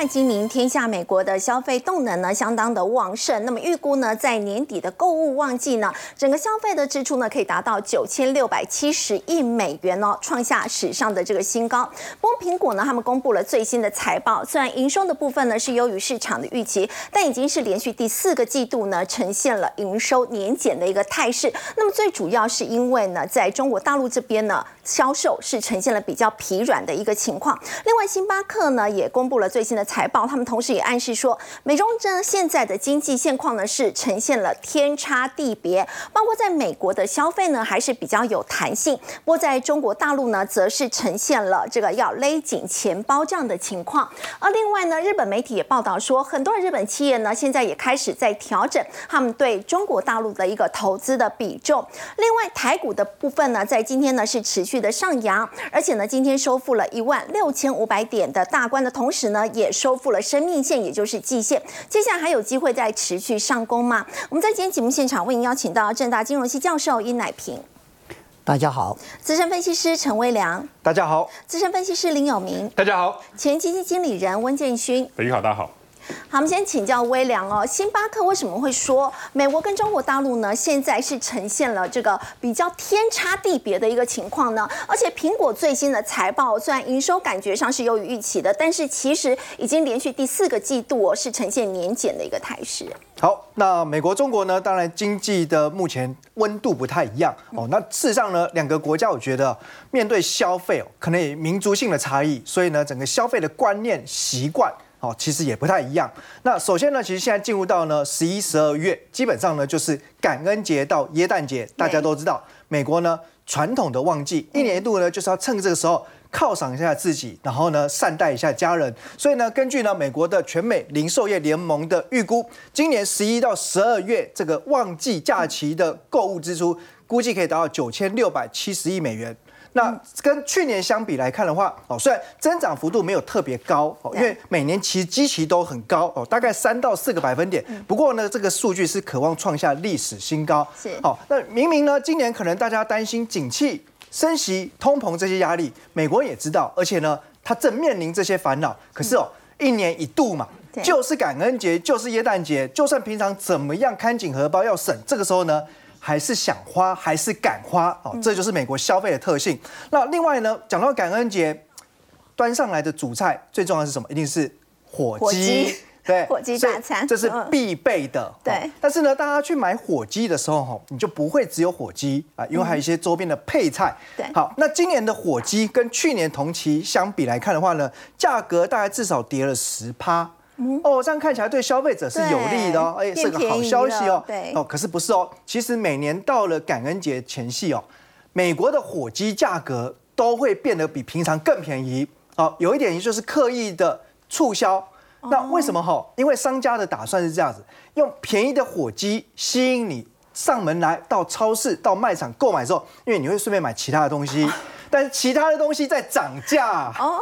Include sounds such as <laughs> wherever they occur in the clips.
在今明，天下美国的消费动能呢相当的旺盛。那么预估呢，在年底的购物旺季呢，整个消费的支出呢可以达到九千六百七十亿美元哦，创下史上的这个新高。不过苹果呢，他们公布了最新的财报，虽然营收的部分呢是优于市场的预期，但已经是连续第四个季度呢呈现了营收年减的一个态势。那么最主要是因为呢，在中国大陆这边呢，销售是呈现了比较疲软的一个情况。另外，星巴克呢也公布了最新的财报，他们同时也暗示说，美中呢现在的经济现况呢是呈现了天差地别，包括在美国的消费呢还是比较有弹性，不过在中国大陆呢则是呈现了这个要勒紧钱包这样的情况。而另外呢，日本媒体也报道说，很多日本企业呢现在也开始在调整他们对中国大陆的一个投资的比重。另外，台股的部分呢，在今天呢是持续的上扬，而且呢今天收复了一万六千五百点的大关的同时呢，也收复了生命线，也就是季线。接下来还有机会再持续上攻吗？我们在今天节目现场为您邀请到正大金融系教授殷乃平，大家好；资深分析师陈威良，大家好；资深分析师林有明，大家好；前基金经理人温建勋，好，大家好。好，我们先请教微良哦。星巴克为什么会说美国跟中国大陆呢？现在是呈现了这个比较天差地别的一个情况呢？而且苹果最新的财报虽然营收感觉上是优于预期的，但是其实已经连续第四个季度哦是呈现年减的一个态势。好，那美国、中国呢？当然经济的目前温度不太一样哦。那事实上呢，两个国家我觉得面对消费哦，可能民族性的差异，所以呢，整个消费的观念习惯。哦，其实也不太一样。那首先呢，其实现在进入到呢十一、十二月，基本上呢就是感恩节到耶诞节，大家都知道，美国呢传统的旺季，一年一度呢就是要趁这个时候犒赏一下自己，然后呢善待一下家人。所以呢，根据呢美国的全美零售业联盟的预估，今年十一到十二月这个旺季假期的购物支出，估计可以达到九千六百七十亿美元。那跟去年相比来看的话，哦，虽然增长幅度没有特别高，哦，因为每年其实基期都很高，哦，大概三到四个百分点。不过呢，这个数据是渴望创下历史新高。是，好，那明明呢，今年可能大家担心景气、升息、通膨这些压力，美国也知道，而且呢，它正面临这些烦恼。可是哦，一年一度嘛，就是感恩节，就是耶诞节，就算平常怎么样看紧荷包要省，这个时候呢？还是想花，还是敢花哦，这就是美国消费的特性。那另外呢，讲到感恩节，端上来的主菜最重要的是什么？一定是火鸡，对，<laughs> 火鸡大餐，这是必备的。对，但是呢，大家去买火鸡的时候，哈，你就不会只有火鸡啊，因为还有一些周边的配菜。对，好，那今年的火鸡跟去年同期相比来看的话呢，价格大概至少跌了十趴。哦，这样看起来对消费者是有利的哦，哎，是个好消息哦。对哦，可是不是哦？其实每年到了感恩节前夕哦，美国的火鸡价格都会变得比平常更便宜。哦，有一点也就是刻意的促销。那为什么哈？因为商家的打算是这样子，用便宜的火鸡吸引你上门来到超市、到卖场购买之后，因为你会顺便买其他的东西，<laughs> 但是其他的东西在涨价哦。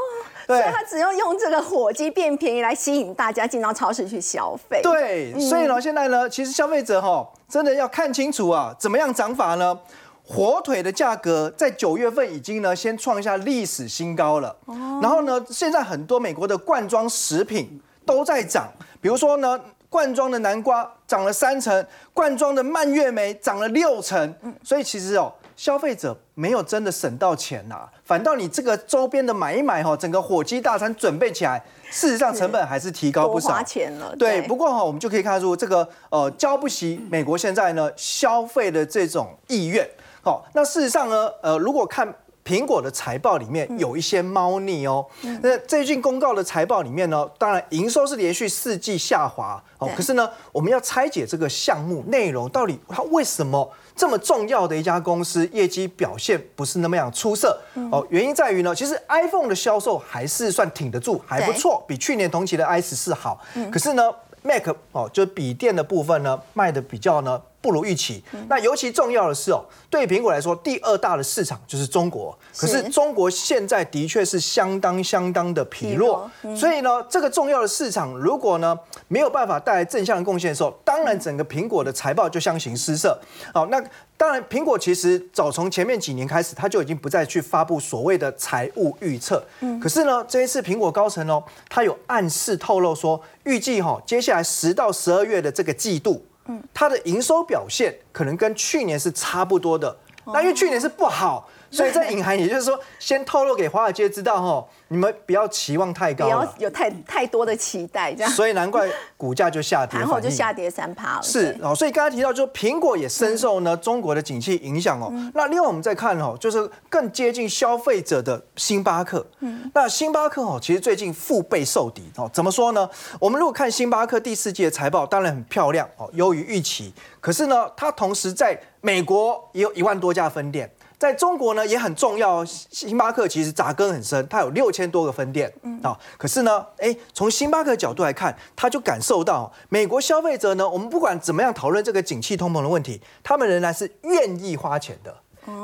所以他只用用这个火鸡变便宜来吸引大家进到超市去消费。对，所以呢，现在呢，其实消费者哈，真的要看清楚啊，怎么样涨法呢？火腿的价格在九月份已经呢，先创下历史新高了。哦。然后呢，现在很多美国的罐装食品都在涨，比如说呢，罐装的南瓜涨了三成，罐装的蔓越莓涨了六成。嗯。所以其实哦。消费者没有真的省到钱呐，反倒你这个周边的买一买哈，整个火鸡大餐准备起来，事实上成本还是提高不少。花钱了。对，不过哈，我们就可以看出这个呃，交不起美国现在呢消费的这种意愿。好，那事实上呢，呃，如果看。苹果的财报里面有一些猫腻哦。那最近公告的财报里面呢，当然营收是连续四季下滑哦。可是呢，我们要拆解这个项目内容，到底它为什么这么重要的一家公司业绩表现不是那么样出色哦？原因在于呢，其实 iPhone 的销售还是算挺得住，还不错，比去年同期的 i 十四好。可是呢，Mac 哦，就笔电的部分呢，卖的比较呢不如预期。那尤其重要的是哦，对苹果来说，第二大的市场就是中国。可是中国现在的确是相当相当的疲弱，所以呢，这个重要的市场如果呢没有办法带来正向的贡献的时候，当然整个苹果的财报就相形失色。好，那当然苹果其实早从前面几年开始，它就已经不再去发布所谓的财务预测。嗯，可是呢，这一次苹果高层哦，它有暗示透露说，预计哈接下来十到十二月的这个季度。它的营收表现可能跟去年是差不多的，那因为去年是不好，<laughs> 所以在隐含，也就是说，先透露给华尔街知道哈。你们不要期望太高，不要有太太多的期待，这样。所以难怪股价就下跌，然后就下跌三趴了。是哦，所以刚才提到，就苹果也深受呢中国的景气影响哦。那另外我们再看哦，就是更接近消费者的星巴克。嗯，那星巴克哦，其实最近腹背受敌哦。怎么说呢？我们如果看星巴克第四季的财报，当然很漂亮哦，优于预期。可是呢，它同时在美国也有一万多家分店。在中国呢也很重要，星巴克其实扎根很深，它有六千多个分店啊。可是呢，哎，从星巴克角度来看，他就感受到美国消费者呢，我们不管怎么样讨论这个景气通膨的问题，他们仍然是愿意花钱的。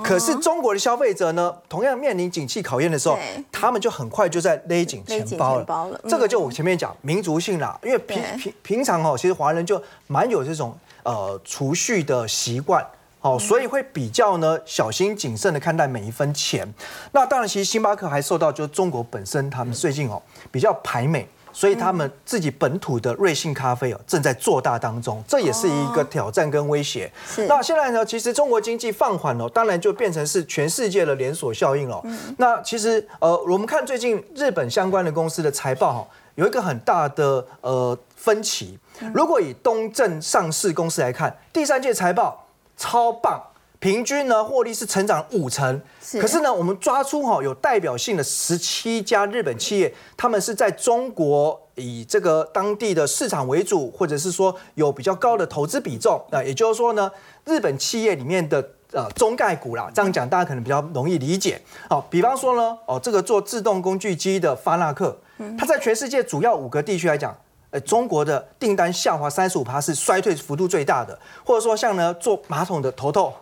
可是中国的消费者呢，同样面临景气考验的时候，他们就很快就在勒紧钱包了。这个就我前面讲民族性啦，因为平平平常哦，其实华人就蛮有这种呃储蓄的习惯。哦，所以会比较呢小心谨慎的看待每一分钱。那当然，其实星巴克还受到就中国本身他们最近哦比较排美，所以他们自己本土的瑞幸咖啡哦正在做大当中，这也是一个挑战跟威胁。那现在呢，其实中国经济放缓了，当然就变成是全世界的连锁效应了。那其实呃，我们看最近日本相关的公司的财报哈，有一个很大的呃分歧。如果以东证上市公司来看，第三届财报。超棒，平均呢获利是成长五成。可是呢，我们抓出哈有代表性的十七家日本企业，他们是在中国以这个当地的市场为主，或者是说有比较高的投资比重。那也就是说呢，日本企业里面的呃中概股啦，这样讲大家可能比较容易理解。哦，比方说呢，哦这个做自动工具机的发那克，它在全世界主要五个地区来讲。呃，中国的订单下滑三十五趴是衰退幅度最大的，或者说像呢做马桶的头头，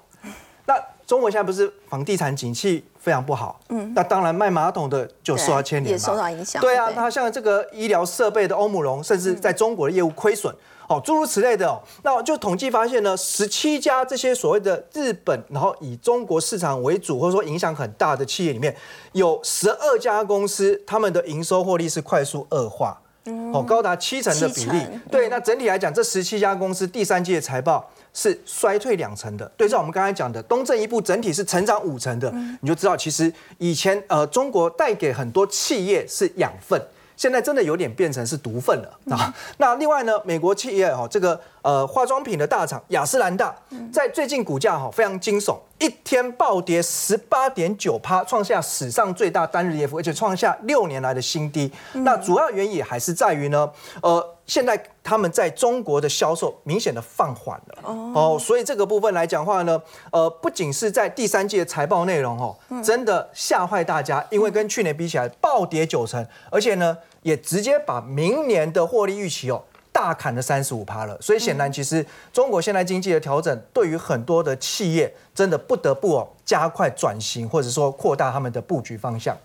那中国现在不是房地产景气非常不好，嗯，那当然卖马桶的就受到牵连，也受到影响。对啊，那像这个医疗设备的欧姆龙，甚至在中国的业务亏损，哦，诸如此类的哦，那就统计发现呢，十七家这些所谓的日本，然后以中国市场为主，或者说影响很大的企业里面，有十二家公司，他们的营收获利是快速恶化。哦，高达七成的比例，对，那整体来讲，这十七家公司第三季的财报是衰退两成的。对照我们刚才讲的东正一部整体是成长五成的，你就知道其实以前呃中国带给很多企业是养分。现在真的有点变成是毒分了啊！那另外呢，美国企业哈，这个呃化妆品的大厂雅诗兰黛，在最近股价哈非常惊悚，一天暴跌十八点九趴，创下史上最大单日跌幅，而且创下六年来的新低。那主要原因还是在于呢，呃，现在他们在中国的销售明显的放缓了哦，所以这个部分来讲话呢，呃，不仅是在第三季的财报内容哦，真的吓坏大家，因为跟去年比起来暴跌九成，而且呢。也直接把明年的获利预期哦大砍了三十五趴了，所以显然其实中国现在经济的调整，对于很多的企业真的不得不哦加快转型，或者说扩大他们的布局方向。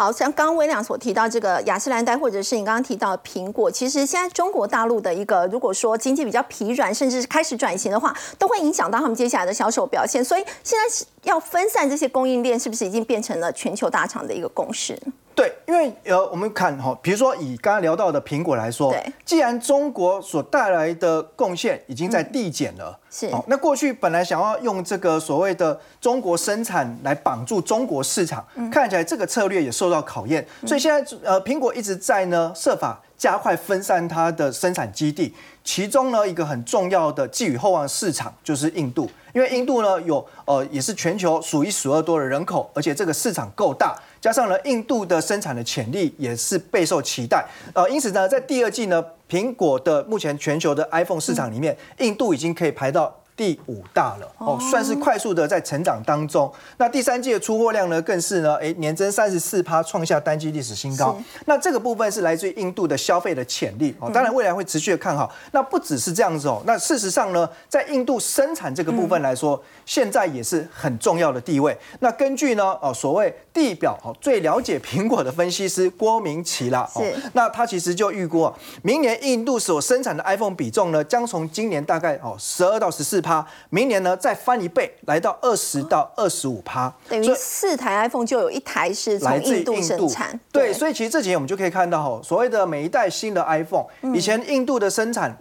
好像刚刚微亮所提到这个雅诗兰黛，或者是你刚刚提到苹果，其实现在中国大陆的一个如果说经济比较疲软，甚至是开始转型的话，都会影响到他们接下来的销售表现。所以现在是要分散这些供应链，是不是已经变成了全球大厂的一个共识？对，因为呃，我们看哈，比如说以刚刚聊到的苹果来说，既然中国所带来的贡献已经在递减了，是，那过去本来想要用这个所谓的中国生产来绑住中国市场，看起来这个策略也受到考验，所以现在呃，苹果一直在呢设法加快分散它的生产基地，其中呢一个很重要的寄予厚望市场就是印度。因为印度呢有呃也是全球数一数二多的人口，而且这个市场够大，加上呢印度的生产的潜力也是备受期待。呃，因此呢，在第二季呢，苹果的目前全球的 iPhone 市场里面，印度已经可以排到。第五大了哦，算是快速的在成长当中。那第三季的出货量呢，更是呢，哎，年增三十四趴，创下单季历史新高。那这个部分是来自于印度的消费的潜力哦，当然未来会持续的看好。那不只是这样子哦，那事实上呢，在印度生产这个部分来说，现在也是很重要的地位。那根据呢，哦，所谓地表哦最了解苹果的分析师郭明奇啦，哦，那他其实就预估，明年印度所生产的 iPhone 比重呢，将从今年大概哦十二到十四趴，明年呢再翻一倍，来到二十到二十五趴，等于四台 iPhone 就有一台是从印度生产。对，所以其实这几年我们就可以看到，哦，所谓的每一代新的 iPhone，以前印度的生产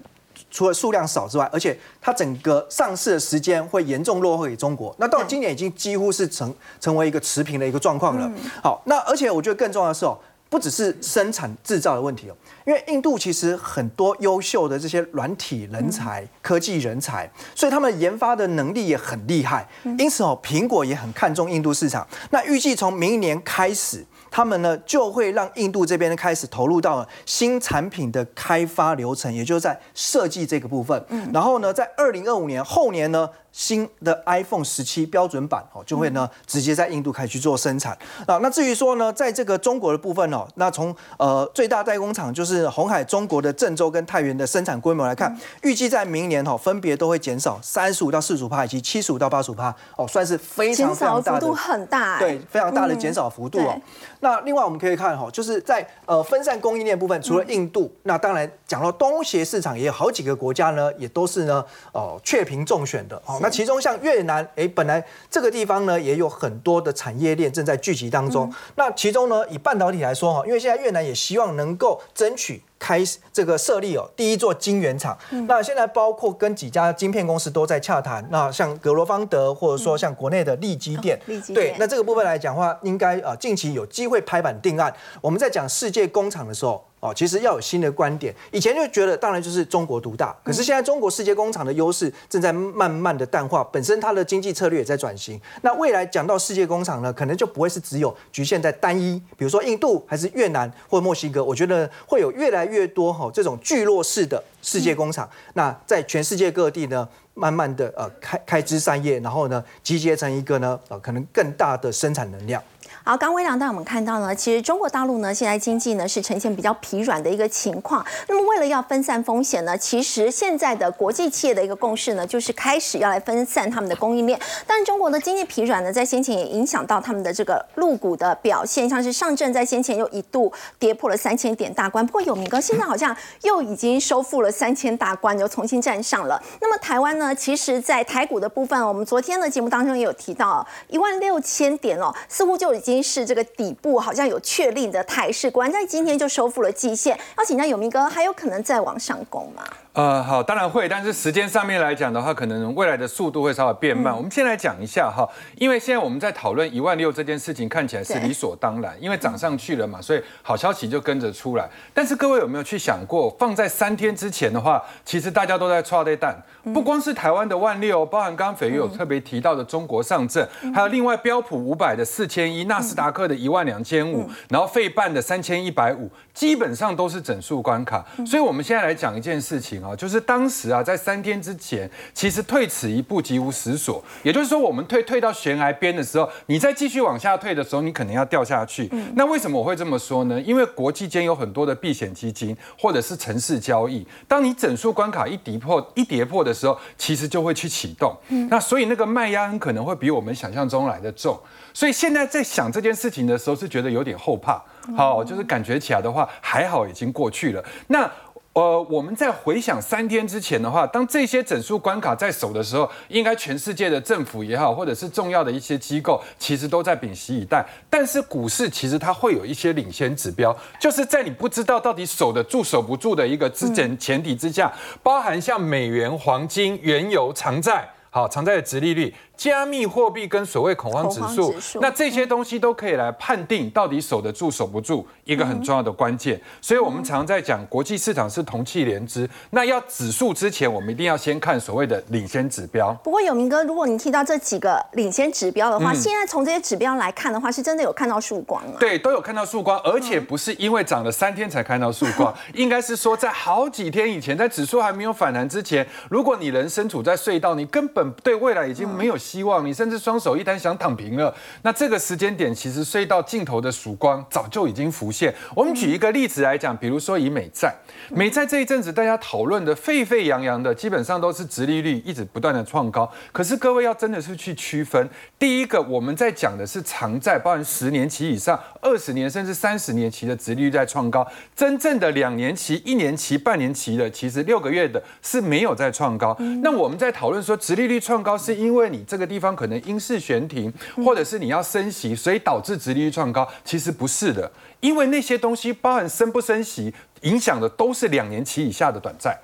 除了数量少之外，而且它整个上市的时间会严重落后于中国。那到今年已经几乎是成成为一个持平的一个状况了。好，那而且我觉得更重要的是哦。不只是生产制造的问题哦，因为印度其实很多优秀的这些软体人才、科技人才，所以他们研发的能力也很厉害。因此哦，苹果也很看重印度市场。那预计从明年开始，他们呢就会让印度这边开始投入到新产品的开发流程，也就是在设计这个部分。然后呢，在二零二五年后年呢。新的 iPhone 十七标准版哦，就会呢直接在印度开始去做生产啊。那至于说呢，在这个中国的部分哦，那从呃最大代工厂就是红海中国的郑州跟太原的生产规模来看，预计在明年哈分别都会减少三十五到四十五帕以及七十五到八十五帕哦，算是非常非常大的幅度很大，对，非常大的减少幅度哦。那另外我们可以看哈，就是在呃分散供应链部分，除了印度，那当然讲到东协市场也有好几个国家呢，也都是呢哦确评中选的哦。那其中像越南，哎，本来这个地方呢也有很多的产业链正在聚集当中。那其中呢，以半导体来说哈，因为现在越南也希望能够争取。开这个设立哦，第一座晶圆厂。那现在包括跟几家晶片公司都在洽谈。那像格罗方德，或者说像国内的利基电，对，那这个部分来讲的话，应该啊近期有机会拍板定案。我们在讲世界工厂的时候。哦，其实要有新的观点。以前就觉得，当然就是中国独大。可是现在中国世界工厂的优势正在慢慢的淡化，本身它的经济策略也在转型。那未来讲到世界工厂呢，可能就不会是只有局限在单一，比如说印度还是越南或墨西哥。我觉得会有越来越多哈这种聚落式的世界工厂。那在全世界各地呢，慢慢的呃开开枝散叶，然后呢集结成一个呢呃可能更大的生产能量。好，刚微良带我们看到呢，其实中国大陆呢现在经济呢是呈现比较疲软的一个情况。那么为了要分散风险呢，其实现在的国际企业的一个共识呢，就是开始要来分散他们的供应链。但中国的经济疲软呢，在先前也影响到他们的这个陆股的表现，像是上证在先前又一度跌破了三千点大关。不过有明哥现在好像又已经收复了三千大关，又重新站上了。那么台湾呢，其实在台股的部分，我们昨天的节目当中也有提到，一万六千点哦，似乎就已经。经是这个底部好像有确立的态势，果然在今天就收复了季线。要请教永明哥，还有可能再往上攻吗？呃，好，当然会，但是时间上面来讲的话，可能未来的速度会稍微变慢。我们先来讲一下哈，因为现在我们在讨论一万六这件事情，看起来是理所当然，因为涨上去了嘛，所以好消息就跟着出来。但是各位有没有去想过，放在三天之前的话，其实大家都在抓这蛋，不光是台湾的万六，包含刚刚斐玉有特别提到的中国上证，还有另外标普五百的四千一，纳斯达克的一万两千五，然后费半的三千一百五，基本上都是整数关卡。所以我们现在来讲一件事情啊。就是当时啊，在三天之前，其实退此一步，即无死所。也就是说，我们退退到悬崖边的时候，你再继续往下退的时候，你可能要掉下去。那为什么我会这么说呢？因为国际间有很多的避险基金或者是城市交易，当你整数关卡一跌破一跌破的时候，其实就会去启动。那所以那个卖压很可能会比我们想象中来的重。所以现在在想这件事情的时候，是觉得有点后怕。好，就是感觉起来的话，还好已经过去了。那。呃，我们在回想三天之前的话，当这些整数关卡在手的时候，应该全世界的政府也好，或者是重要的一些机构，其实都在屏息以待。但是股市其实它会有一些领先指标，就是在你不知道到底守得住守不住的一个之前前提之下，包含像美元、黄金、原油、长债。好，常在的殖利率、加密货币跟所谓恐慌指数，那这些东西都可以来判定到底守得住守不住一个很重要的关键。所以我们常在讲国际市场是同气连枝，那要指数之前，我们一定要先看所谓的领先指标。不过有明哥，如果你提到这几个领先指标的话，现在从这些指标来看的话，是真的有看到曙光啊？对，都有看到曙光，而且不是因为涨了三天才看到曙光，<laughs> 应该是说在好几天以前，在指数还没有反弹之前，如果你人身处在隧道，你根本对未来已经没有希望，你甚至双手一摊想躺平了。那这个时间点，其实隧道尽头的曙光早就已经浮现。我们举一个例子来讲，比如说以美债，美债这一阵子大家讨论的沸沸扬扬的，基本上都是殖利率一直不断的创高。可是各位要真的是去区分，第一个我们在讲的是长债，包含十年期以上、二十年甚至三十年期的殖利率在创高，真正的两年期、一年期、半年期的，其实六个月的是没有在创高。那我们在讨论说，殖利率创高是因为你这个地方可能因势悬停，或者是你要升息，所以导致殖利率创高。其实不是的，因为那些东西包含升不升息，影响的都是两年期以下的短债。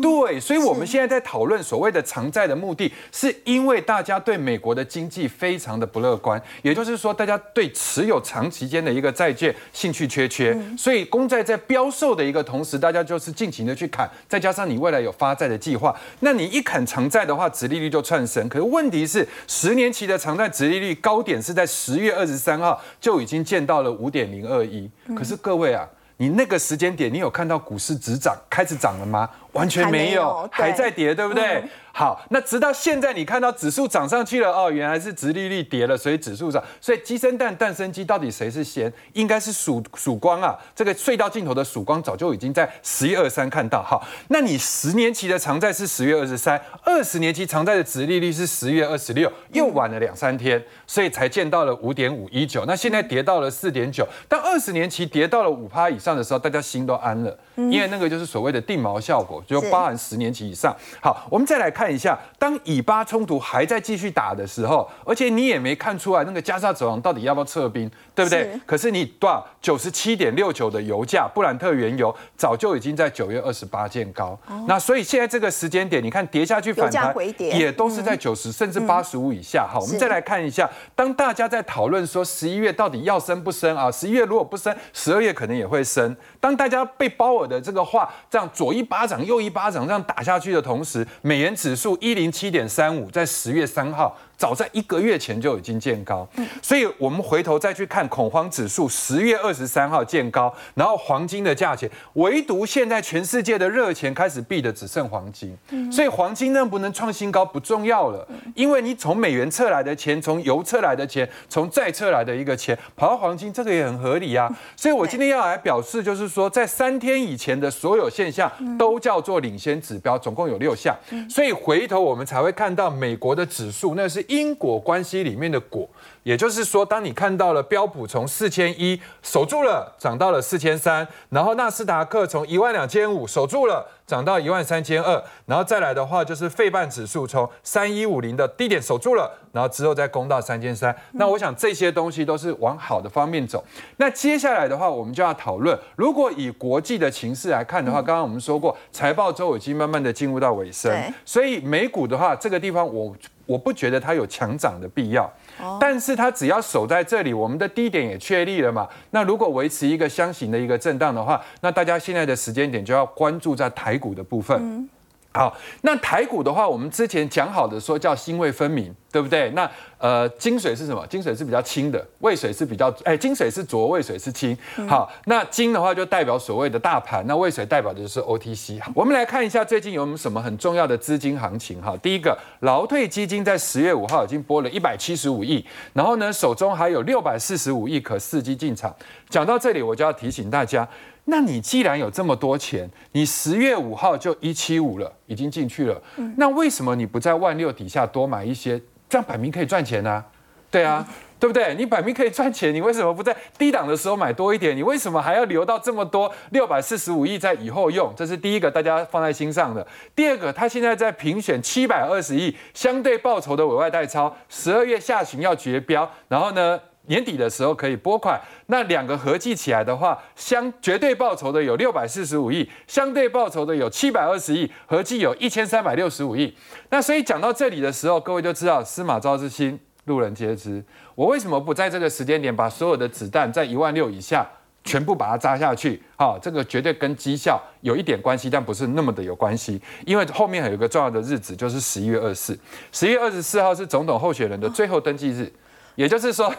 对，所以我们现在在讨论所谓的偿债的目的，是因为大家对美国的经济非常的不乐观，也就是说，大家对持有长期间的一个债券兴趣缺缺，所以公债在标售的一个同时，大家就是尽情的去砍，再加上你未来有发债的计划，那你一砍长债的话，殖利率就窜升。可是问题是，十年期的长债殖利率高点是在十月二十三号就已经见到了五点零二一，可是各位啊，你那个时间点，你有看到股市止涨开始涨了吗？完全没有，还在跌，对不对？好，那直到现在你看到指数涨上去了哦，原来是直利率跌了，所以指数涨。所以鸡生蛋，蛋生鸡，到底谁是先？应该是曙曙光啊！这个隧道尽头的曙光早就已经在十一二三看到。好，那你十年期的长债是十月二十三，二十年期长债的直利率是十月二十六，又晚了两三天，所以才见到了五点五一九。那现在跌到了四点九，但二十年期跌到了五趴以上的时候，大家心都安了，因为那个就是所谓的定锚效果。就包含十年期以上。好，我们再来看一下，当以巴冲突还在继续打的时候，而且你也没看出来那个加沙走廊到底要不要撤兵，对不对？可是你多少九十七点六九的油价，布兰特原油早就已经在九月二十八见高。那所以现在这个时间点，你看跌下去反弹也都是在九十甚至八十五以下。好，我们再来看一下，当大家在讨论说十一月到底要升不升啊？十一月如果不升，十二月可能也会升。当大家被鲍尔的这个话这样左一巴掌右又一巴掌这样打下去的同时，美元指数一零七点三五，在十月三号。早在一个月前就已经见高，所以我们回头再去看恐慌指数，十月二十三号见高，然后黄金的价钱，唯独现在全世界的热钱开始避的只剩黄金，所以黄金能不能创新高不重要了，因为你从美元撤来的钱，从油撤来的钱，从债撤来的一个钱跑到黄金，这个也很合理啊。所以我今天要来表示，就是说在三天以前的所有现象都叫做领先指标，总共有六项，所以回头我们才会看到美国的指数，那是。因果关系里面的果，也就是说，当你看到了标普从四千一守住了，涨到了四千三，然后纳斯达克从一万两千五守住了。涨到一万三千二，然后再来的话就是费半指数从三一五零的低点守住了，然后之后再攻到三千三。那我想这些东西都是往好的方面走。那接下来的话，我们就要讨论，如果以国际的情势来看的话，刚刚我们说过，财报周已经慢慢的进入到尾声，所以美股的话，这个地方我我不觉得它有强涨的必要。但是它只要守在这里，我们的低点也确立了嘛。那如果维持一个箱型的一个震荡的话，那大家现在的时间点就要关注在台股的部分。好，那台股的话，我们之前讲好的说叫泾渭分明，对不对？那呃，金水是什么？金水是比较轻的，渭水是比较哎，金水是浊，渭水是清。好，那金的话就代表所谓的大盘，那渭水代表的就是 OTC。我们来看一下最近有什么很重要的资金行情哈。第一个，劳退基金在十月五号已经拨了一百七十五亿，然后呢，手中还有六百四十五亿可伺机进场。讲到这里，我就要提醒大家。那你既然有这么多钱，你十月五号就一七五了，已经进去了，那为什么你不在万六底下多买一些？这样摆明可以赚钱呢？对啊，对不对？你摆明可以赚钱，你为什么不在低档的时候买多一点？你为什么还要留到这么多六百四十五亿在以后用？这是第一个大家放在心上的。第二个，他现在在评选七百二十亿相对报酬的委外代钞，十二月下旬要绝标，然后呢？年底的时候可以拨款，那两个合计起来的话，相绝对报酬的有六百四十五亿，相对报酬的有七百二十亿，合计有一千三百六十五亿。那所以讲到这里的时候，各位就知道司马昭之心，路人皆知。我为什么不在这个时间点把所有的子弹在一万六以下全部把它扎下去？好，这个绝对跟绩效有一点关系，但不是那么的有关系，因为后面还有一个重要的日子，就是十一月二十四。十一月二十四号是总统候选人的最后登记日，也就是说。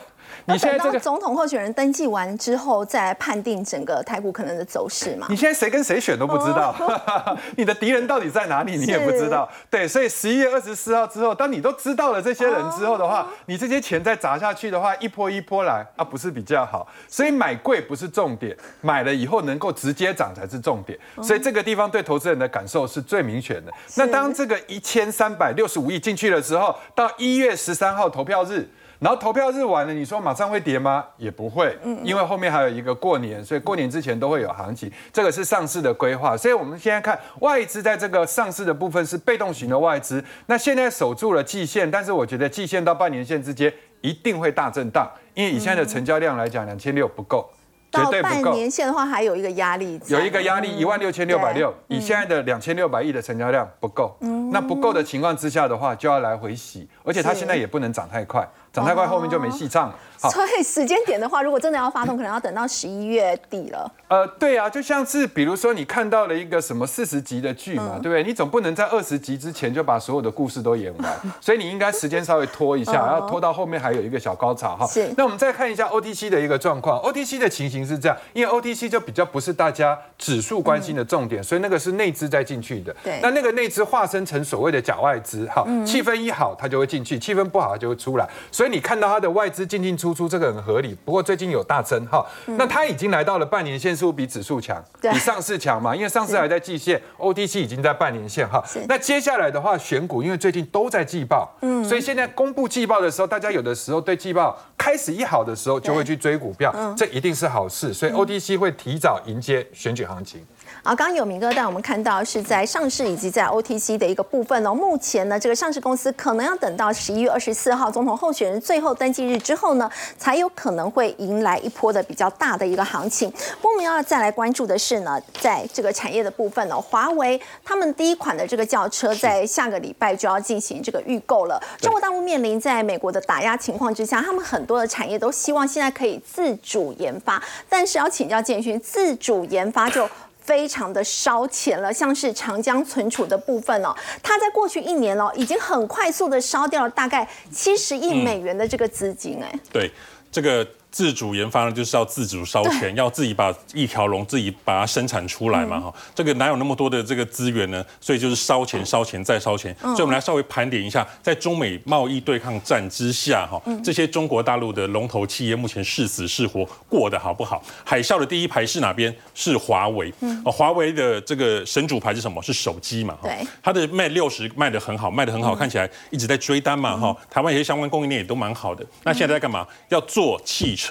你现在这个总统候选人登记完之后，再来判定整个台股可能的走势嘛？你现在谁跟谁选都不知道，<laughs> 你的敌人到底在哪里，你也不知道。对，所以十一月二十四号之后，当你都知道了这些人之后的话，你这些钱再砸下去的话，一波一波来啊，不是比较好？所以买贵不是重点，买了以后能够直接涨才是重点。所以这个地方对投资人的感受是最明显的。那当这个一千三百六十五亿进去的时候，到一月十三号投票日。然后投票日完了，你说马上会跌吗？也不会，因为后面还有一个过年，所以过年之前都会有行情。这个是上市的规划，所以我们现在看外资在这个上市的部分是被动型的外资，那现在守住了季线，但是我觉得季线到半年线之间一定会大震荡，因为以现在的成交量来讲，两千六不够。到半年线的话，还有一个压力，有一个压力一万六千六百六，以现在的两千六百亿的成交量不够。那不够的情况之下的话，就要来回洗，而且它现在也不能涨太快，涨太快后面就没戏唱了。所以时间点的话，如果真的要发动，可能要等到十一月底了。呃，对啊，就像是比如说你看到了一个什么四十集的剧嘛，对不对？你总不能在二十集之前就把所有的故事都演完，<laughs> 所以你应该时间稍微拖一下，然后拖到后面还有一个小高潮哈。是。那我们再看一下 OTC 的一个状况，OTC 的情形是这样，因为 OTC 就比较不是大家指数关心的重点，所以那个是内资在进去的。对。那那个内资化身成所谓的假外资，哈，气氛一好它就会进去，气氛不好它就会出来，所以你看到它的外资进进出出，这个很合理。不过最近有大增哈，那它已经来到了半年线，是不是比指数强？比上市强嘛？因为上市还在季线，OTC 已经在半年线哈。那接下来的话，选股因为最近都在季报，嗯，所以现在公布季报的时候，大家有的时候对季报开始一好的时候，就会去追股票，这一定是好事。所以 OTC 会提早迎接选举行情。啊，刚刚有明哥带我们看到是在上市以及在 OTC 的一个部分哦。目前呢，这个上市公司可能要等到十一月二十四号总统候选人最后登记日之后呢，才有可能会迎来一波的比较大的一个行情。不过我们要再来关注的是呢，在这个产业的部分呢，华为他们第一款的这个轿车在下个礼拜就要进行这个预购了。中国大陆面临在美国的打压情况之下，他们很多的产业都希望现在可以自主研发，但是要请教建勋，自主研发就。非常的烧钱了，像是长江存储的部分哦，它在过去一年哦，已经很快速的烧掉了大概七十亿美元的这个资金，哎，对，这个。自主研发呢，就是要自主烧钱，要自己把一条龙自己把它生产出来嘛，哈，这个哪有那么多的这个资源呢？所以就是烧钱、烧钱再烧钱。所以我们来稍微盘点一下，在中美贸易对抗战之下，哈，这些中国大陆的龙头企业目前是死是活，过得好不好？海啸的第一排是哪边？是华为。嗯，华为的这个神主牌是什么？是手机嘛？哈，它的卖六十卖得很好，卖得很好，看起来一直在追单嘛，哈。台湾有些相关供应链也都蛮好的。那现在在干嘛？要做汽车。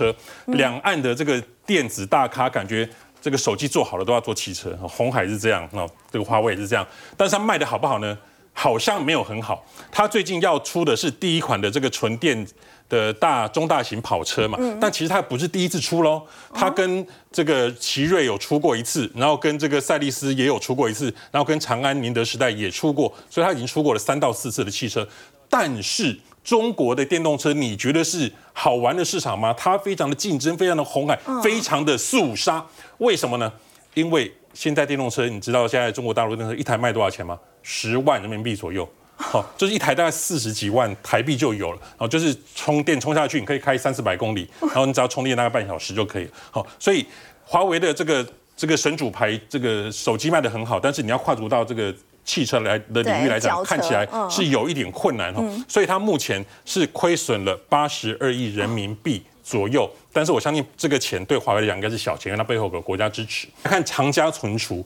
两岸的这个电子大咖感觉这个手机做好了都要做汽车，红海是这样，那这个华为也是这样，但是它卖的好不好呢？好像没有很好。它最近要出的是第一款的这个纯电的大中大型跑车嘛，但其实它不是第一次出喽，它跟这个奇瑞有出过一次，然后跟这个赛力斯也有出过一次，然后跟长安宁德时代也出过，所以它已经出过了三到四次的汽车，但是。中国的电动车，你觉得是好玩的市场吗？它非常的竞争，非常的红海，非常的肃杀。为什么呢？因为现在电动车，你知道现在中国大陆电动车一台卖多少钱吗？十万人民币左右，好，就是一台大概四十几万台币就有了。然后就是充电充下去，你可以开三四百公里，然后你只要充电大概半小时就可以了。好，所以华为的这个这个神主牌这个手机卖的很好，但是你要跨足到这个。汽车来的领域来讲，看起来是有一点困难哈，所以它目前是亏损了八十二亿人民币左右。但是我相信这个钱对华为来讲应该是小钱，因为它背后有国家支持。看长江存储，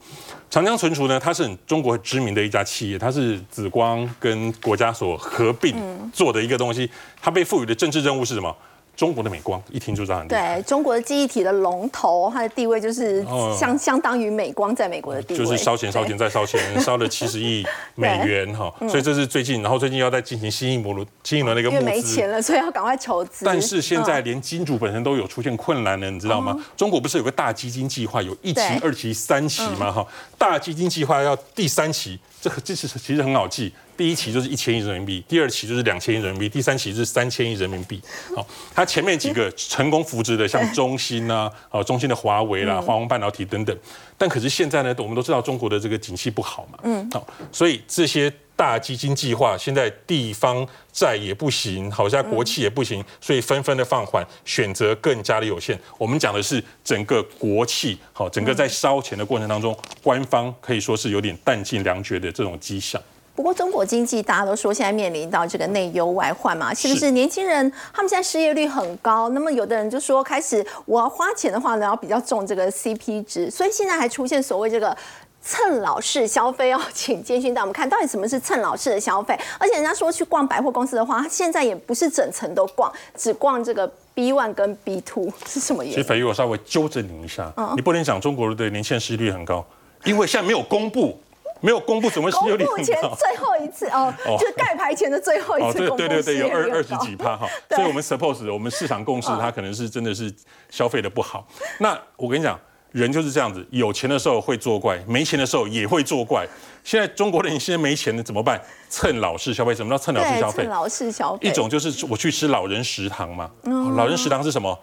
长江存储呢，它是很中国知名的一家企业，它是紫光跟国家所合并做的一个东西。它被赋予的政治任务是什么？中国的美光，一听就知道很厉害。对中国的记忆体的龙头，它的地位就是哦相相当于美光在美国的地位，就是烧钱、烧钱再烧钱，烧了七十亿美元 <laughs> 哈，所以这是最近，然后最近要再进行新一轮新一轮的一个对，因为募资没钱。了，所以要赶快筹资。但是现在嗯连金主本身都有出现困难了，你知道吗？中国不是有个大基金计划，有一期二期、三期吗？哈，大基金计划要第三期，这个这是其实很好记。第一期就是一千亿人民币，第二期就是两千亿人民币，第三期是三千亿人民币。好，它前面几个成功扶植的，像中兴啊，<laughs> 哦，中兴的华为嗯啦、华虹半导体等等。但可是现在呢，我们都知道中国的这个景气不好嘛，嗯，好，所以这些大基金计划现在地方债也不行，好像国企也不行，所以纷纷的放缓，选择更加的有限。我们讲的是整个国企，好，整个在烧钱的过程当中，官方可以说是有点弹尽粮绝的这种迹象。不过中国经济大家都说现在面临到这个内忧外患嘛，是不是？年轻人他们现在失业率很高，那么有的人就说开始我要花钱的话呢，要比较重这个 CP 值，所以现在还出现所谓这个。蹭老式消费哦，请建勋带我们看到底什么是蹭老式的消费。而且人家说去逛百货公司的话，他现在也不是整层都逛，只逛这个 B one 跟 B two <laughs> 是什么原因？其实我稍微纠正你一下，嗯你不能讲中国的年轻人失率很高，因为现在没有公布，<laughs> 没有公布怎么失公业率布前。最后一次哦，哦就是盖牌前的最后一哦，对次公布对对对，有二二十几趴哈，所以我们 suppose 我们市场共识，它可能是真的是消费的不好。那我跟你讲，人就是这样子，有钱的时候会作怪，没钱的时候也会作怪。现在中国人现在没钱了怎么办？蹭老式消费，什么叫蹭老式消费蹭？老式消费一种就是我去吃老人食堂嘛，哦老人食堂是什么？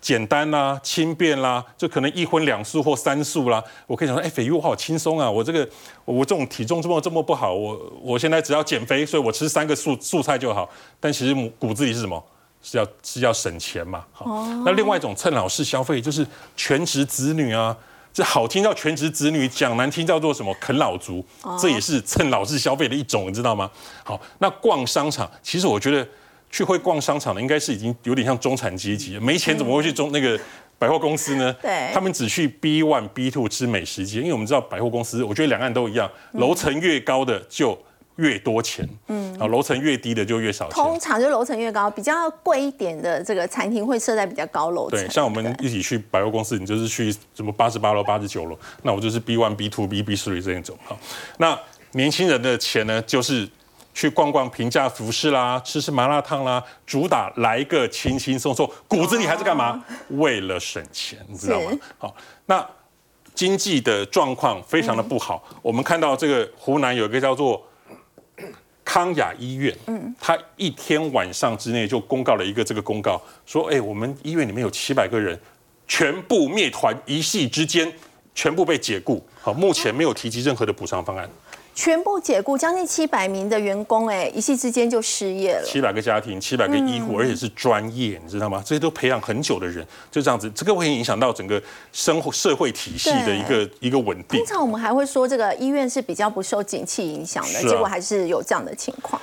简单啦、轻便啦，就可能一荤两素或三素啦。我可以想说，哎，肥玉我好轻松啊！我这个我这种体重这么这么不好，我我现在只要减肥，所以我吃三个素素菜就好。但其实骨子里是什么？是要是要省钱嘛。好，那另外一种趁老式消费就是全职子女啊。这好听叫全职子女，讲难听叫做什么啃老族，这也是趁老式消费的一种，你知道吗？好，那逛商场，其实我觉得去会逛商场的，应该是已经有点像中产阶级了，没钱怎么会去中那个百货公司呢？对他们只去 B one、B two 吃美食街，因为我们知道百货公司，我觉得两岸都一样，楼层越高的就越多钱，嗯，啊，楼层越低的就越少钱。通常就楼层越高，比较贵一点的这个餐厅会设在比较高楼层。对，像我们一起去百货公司，你就是去什么八十八楼、八十九楼，那我就是 B one、B two、B B three 这一种。好，那年轻人的钱呢，就是去逛逛平价服饰啦，吃吃麻辣烫啦，主打来一个轻轻松松，骨子里还是干嘛？为了省钱，你知道吗？好，那经济的状况非常的不好，我们看到这个湖南有一个叫做。康雅医院，嗯，他一天晚上之内就公告了一个这个公告，说，哎，我们医院里面有七百个人，全部灭团，一夕之间全部被解雇。好，目前没有提及任何的补偿方案。全部解雇将近七百名的员工，哎，一夕之间就失业了。七百个家庭，七百个医护，而且是专业，你知道吗？这些都培养很久的人，就这样子，这个会影响到整个生活社会体系的一个一个稳定通。常我们还会说这个医院是比较不受景气影响的，结果还是有这样的情况。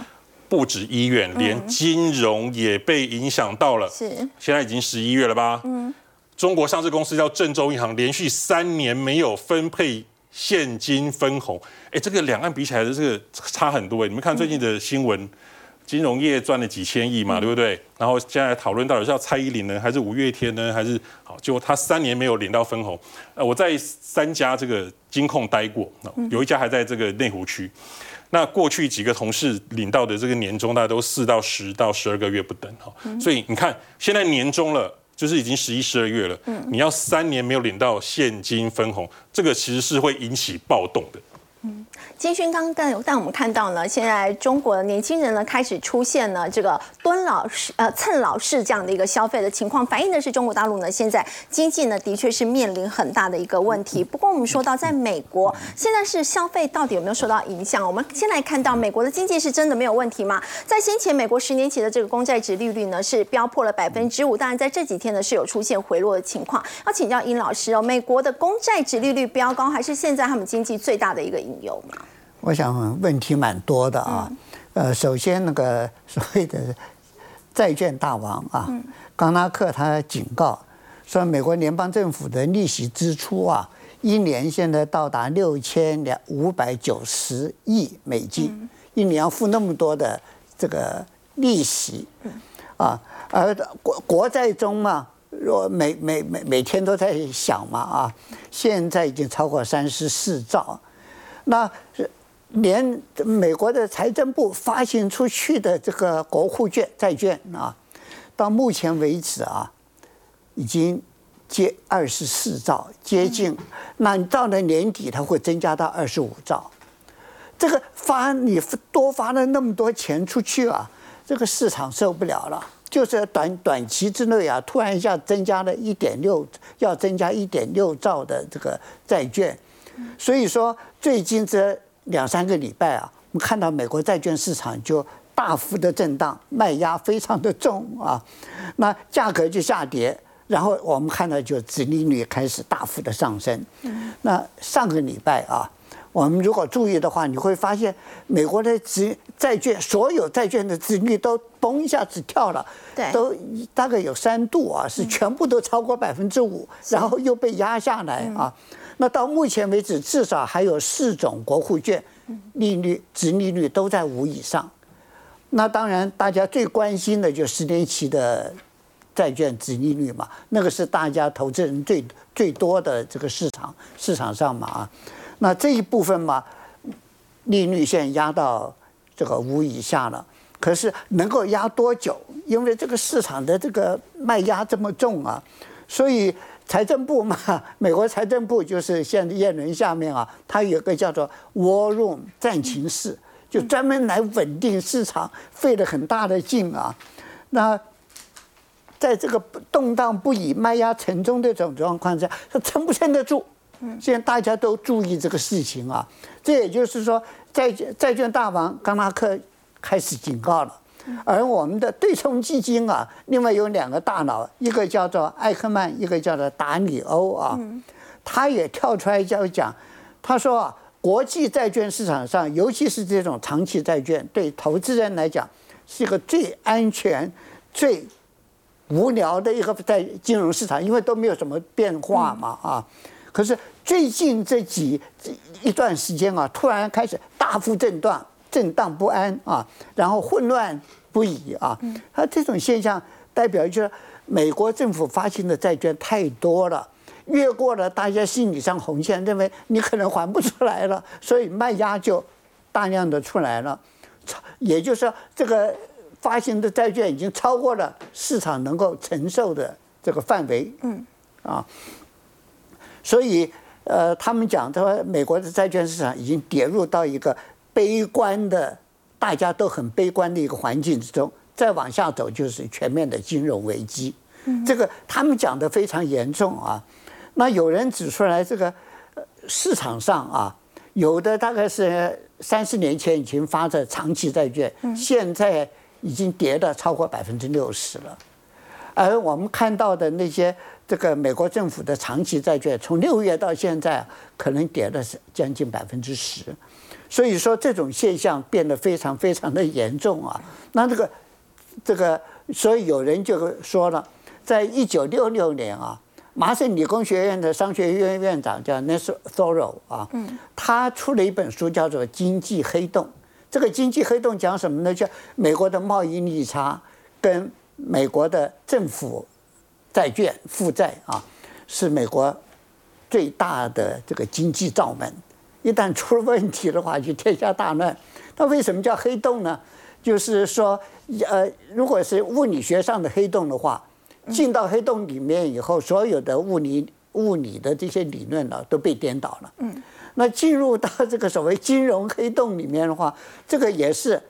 不止医院，连金融也被影响到了。是现在已经十一月了吧？嗯，中国上市公司叫郑州银行，连续三年没有分配现金分红。哎，这个两岸比起来的这个差很多哎。你们看最近的新闻，金融业赚了几千亿嘛，对不对？然后现在讨论到底是要蔡依林呢，还是五月天呢，还是好？结果他三年没有领到分红。呃，我在三家这个金控待过，有一家还在这个内湖区。那过去几个同事领到的这个年终，大概都四到十到十二个月不等哈，所以你看现在年终了，就是已经十一、十二月了，你要三年没有领到现金分红，这个其实是会引起暴动的。金勋刚但但我们看到呢，现在中国的年轻人呢开始出现了这个蹲老式呃蹭老式这样的一个消费的情况，反映的是中国大陆呢现在经济呢的确是面临很大的一个问题。不过我们说到在美国，现在是消费到底有没有受到影响？我们先来看到美国的经济是真的没有问题吗？在先前美国十年期的这个公债值利率呢是飙破了百分之五，当然在这几天呢是有出现回落的情况。要请教殷老师哦，美国的公债值利率飙高，还是现在他们经济最大的一个隐忧？我想问题蛮多的啊。呃，首先那个所谓的债券大王啊，冈拉克他警告说，美国联邦政府的利息支出啊，一年现在到达六千两五百九十亿美金，一年要付那么多的这个利息。啊，而国国债中嘛，若每每每每天都在想嘛啊，现在已经超过三十四兆，那连美国的财政部发行出去的这个国库券债券啊，到目前为止啊，已经接二十四兆，接近，那你到了年底它会增加到二十五兆，这个发你多发了那么多钱出去啊，这个市场受不了了。就是短短期之内啊，突然一下增加了一点六，要增加一点六兆的这个债券，所以说最近这两三个礼拜啊，我们看到美国债券市场就大幅的震荡，卖压非常的重啊，那价格就下跌，然后我们看到就殖利率开始大幅的上升，那上个礼拜啊。我们如果注意的话，你会发现美国的殖债券，所有债券的殖率都嘣一下子跳了，对，都大概有三度啊，是全部都超过百分之五，然后又被压下来啊。那到目前为止，至少还有四种国库券利率、殖利率都在五以上。那当然，大家最关心的就十年期的债券殖利率嘛，那个是大家投资人最最多的这个市场市场上嘛啊。那这一部分嘛，利率线压到这个五以下了，可是能够压多久？因为这个市场的这个卖压这么重啊，所以财政部嘛，美国财政部就是现在耶伦下面啊，它有个叫做 War Room 战情室，就专门来稳定市场，费了很大的劲啊。那在这个动荡不已、卖压沉重的这种状况下，它撑不撑得住？现在大家都注意这个事情啊，这也就是说，债券债券大王冈纳克开始警告了，而我们的对冲基金啊，另外有两个大佬，一个叫做艾克曼，一个叫做达里欧啊，他也跳出来就讲，他说啊，国际债券市场上，尤其是这种长期债券，对投资人来讲是一个最安全、最无聊的一个在金融市场，因为都没有什么变化嘛啊。可是最近这几一段时间啊，突然开始大幅震荡、震荡不安啊，然后混乱不已啊。它这种现象代表就是美国政府发行的债券太多了，越过了大家心理上红线，认为你可能还不出来了，<laughs> 所以卖压就大量的出来了。也就是说，这个发行的债券已经超过了市场能够承受的这个范围。嗯，啊。所以，呃，他们讲说，美国的债券市场已经跌入到一个悲观的，大家都很悲观的一个环境之中。再往下走，就是全面的金融危机。这个他们讲的非常严重啊。那有人指出来，这个市场上啊，有的大概是三四年前已经发的长期债券，现在已经跌了超过百分之六十了。而我们看到的那些。这个美国政府的长期债券从六月到现在可能跌了将近百分之十，所以说这种现象变得非常非常的严重啊。那这个这个，所以有人就说了，在一九六六年啊，麻省理工学院的商学院院长叫 Nelson Thoreau 啊，他出了一本书叫做《经济黑洞》。这个经济黑洞讲什么呢？叫美国的贸易逆差跟美国的政府。债券负债啊，是美国最大的这个经济罩门。一旦出了问题的话，就天下大乱。那为什么叫黑洞呢？就是说，呃，如果是物理学上的黑洞的话，进到黑洞里面以后，所有的物理物理的这些理论呢都被颠倒了。嗯。那进入到这个所谓金融黑洞里面的话，这个也是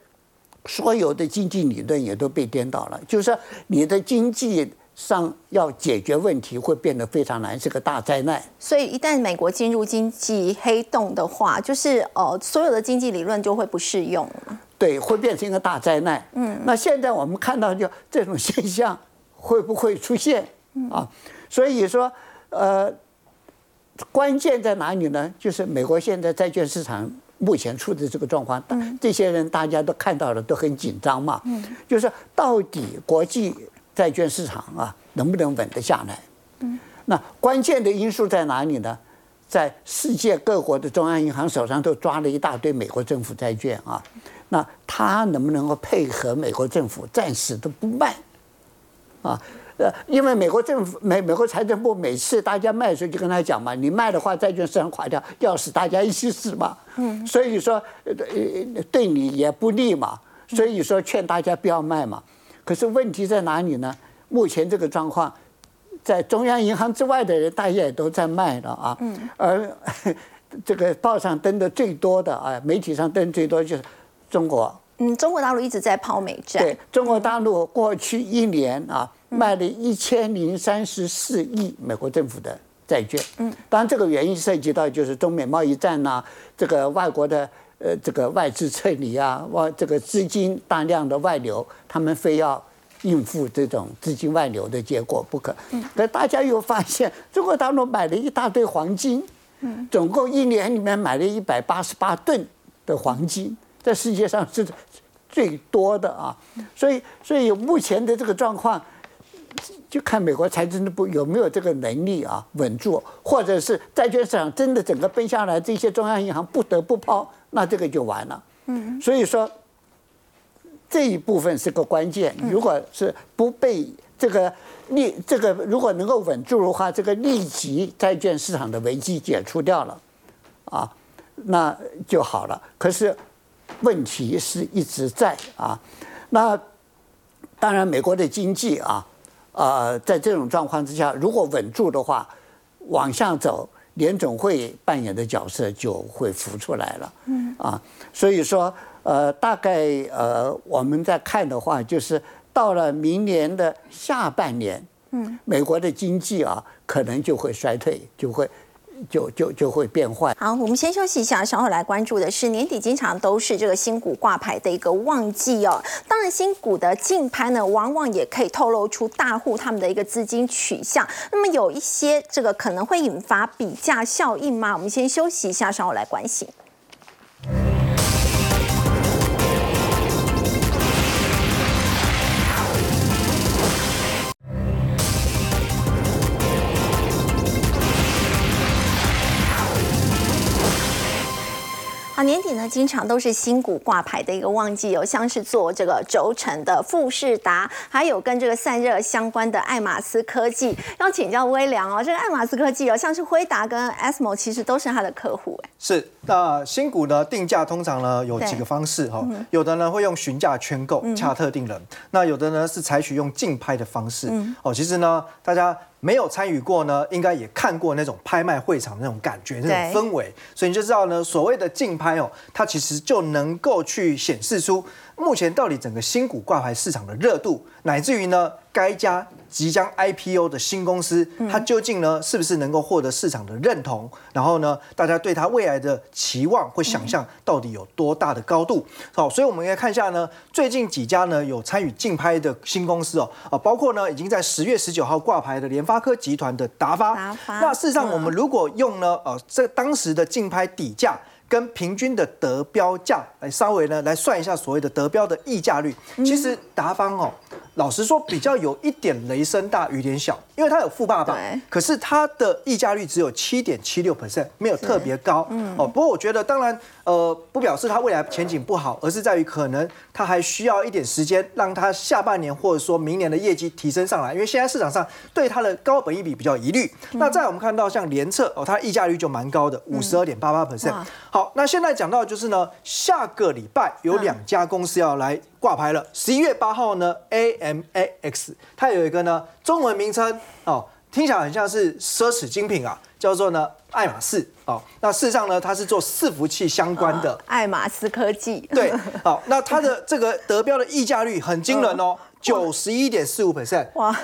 所有的经济理论也都被颠倒了。就是你的经济。上要解决问题会变得非常难，是个大灾难。所以一旦美国进入经济黑洞的话，就是呃，所有的经济理论就会不适用了。对，会变成一个大灾难。嗯，那现在我们看到就这种现象会不会出现啊？所以说，呃，关键在哪里呢？就是美国现在债券市场目前处的这个状况，这些人大家都看到了，都很紧张嘛。嗯，就是到底国际。债券市场啊，能不能稳得下来？嗯，那关键的因素在哪里呢？在世界各国的中央银行手上都抓了一大堆美国政府债券啊，那他能不能够配合美国政府，暂时都不卖啊。呃，因为美国政府美美国财政部每次大家卖的时候就跟他讲嘛，你卖的话债券市场垮掉，要死大家一起死嘛。嗯，所以说呃对你也不利嘛，所以说劝大家不要卖嘛。可是问题在哪里呢？目前这个状况，在中央银行之外的人大家也都在卖了啊。嗯，而这个报上登的最多的啊，媒体上登最多就是中国。嗯，中国大陆一直在抛美债。对中国大陆过去一年啊。卖了一千零三十四亿美国政府的债券，嗯，当然这个原因涉及到就是中美贸易战呐，这个外国的呃这个外资撤离啊，外这个资金大量的外流，他们非要应付这种资金外流的结果不可。嗯，可大家又发现中国大陆买了一大堆黄金，嗯，总共一年里面买了一百八十八吨的黄金，在世界上是最多的啊，所以所以目前的这个状况。就看美国财政部有没有这个能力啊，稳住，或者是债券市场真的整个崩下来，这些中央银行不得不抛，那这个就完了。嗯，所以说这一部分是个关键。如果是不被这个利这个如果能够稳住的话，这个立即债券市场的危机解除掉了，啊，那就好了。可是问题是一直在啊，那当然美国的经济啊。呃，在这种状况之下，如果稳住的话，往下走，联总会扮演的角色就会浮出来了。嗯啊，所以说，呃，大概呃，我们在看的话，就是到了明年的下半年，嗯，美国的经济啊，可能就会衰退，就会。就就就会变坏。好，我们先休息一下，稍后来关注的是年底经常都是这个新股挂牌的一个旺季哦。当然，新股的竞拍呢，往往也可以透露出大户他们的一个资金取向。那么有一些这个可能会引发比价效应吗？我们先休息一下，稍后来关心。年底呢，经常都是新股挂牌的一个旺季，有像是做这个轴承的富士达，还有跟这个散热相关的爱马斯科技。要请教微良哦，这个爱马斯科技哦，像是辉达跟 ASML 其实都是他的客户哎。是，那新股呢定价通常呢有几个方式哈，有的呢会用询价圈购洽特定人，那有的呢是采取用竞拍的方式哦。其实呢，大家。没有参与过呢，应该也看过那种拍卖会场那种感觉、那种氛围，所以你就知道呢，所谓的竞拍哦，它其实就能够去显示出。目前到底整个新股挂牌市场的热度，乃至于呢，该家即将 IPO 的新公司，它究竟呢是不是能够获得市场的认同？然后呢，大家对它未来的期望会想象到底有多大的高度？好，所以我们来看一下呢，最近几家呢有参与竞拍的新公司哦，啊，包括呢已经在十月十九号挂牌的联发科集团的达发。达发。那事实上，我们如果用呢，呃，这当时的竞拍底价。跟平均的得标价来稍微呢来算一下所谓的得标的溢价率，其实达方哦，老实说比较有一点雷声大雨点小，因为它有富爸爸，可是它的溢价率只有七点七六 percent，没有特别高哦。不过我觉得当然。呃，不表示它未来前景不好，而是在于可能它还需要一点时间，让它下半年或者说明年的业绩提升上来。因为现在市场上对它的高本益比比较疑虑。那在我们看到像联测哦，它溢价率就蛮高的，五十二点八八 percent。好，那现在讲到就是呢，下个礼拜有两家公司要来挂牌了。十一月八号呢，AMAX，它有一个呢中文名称哦，听起来很像是奢侈精品啊。叫做呢爱马仕哦，那事实上呢，它是做伺服器相关的爱马仕科技。对，好，<laughs> 那它的这个得标的溢价率很惊人哦，九十一点四五 percent。哇。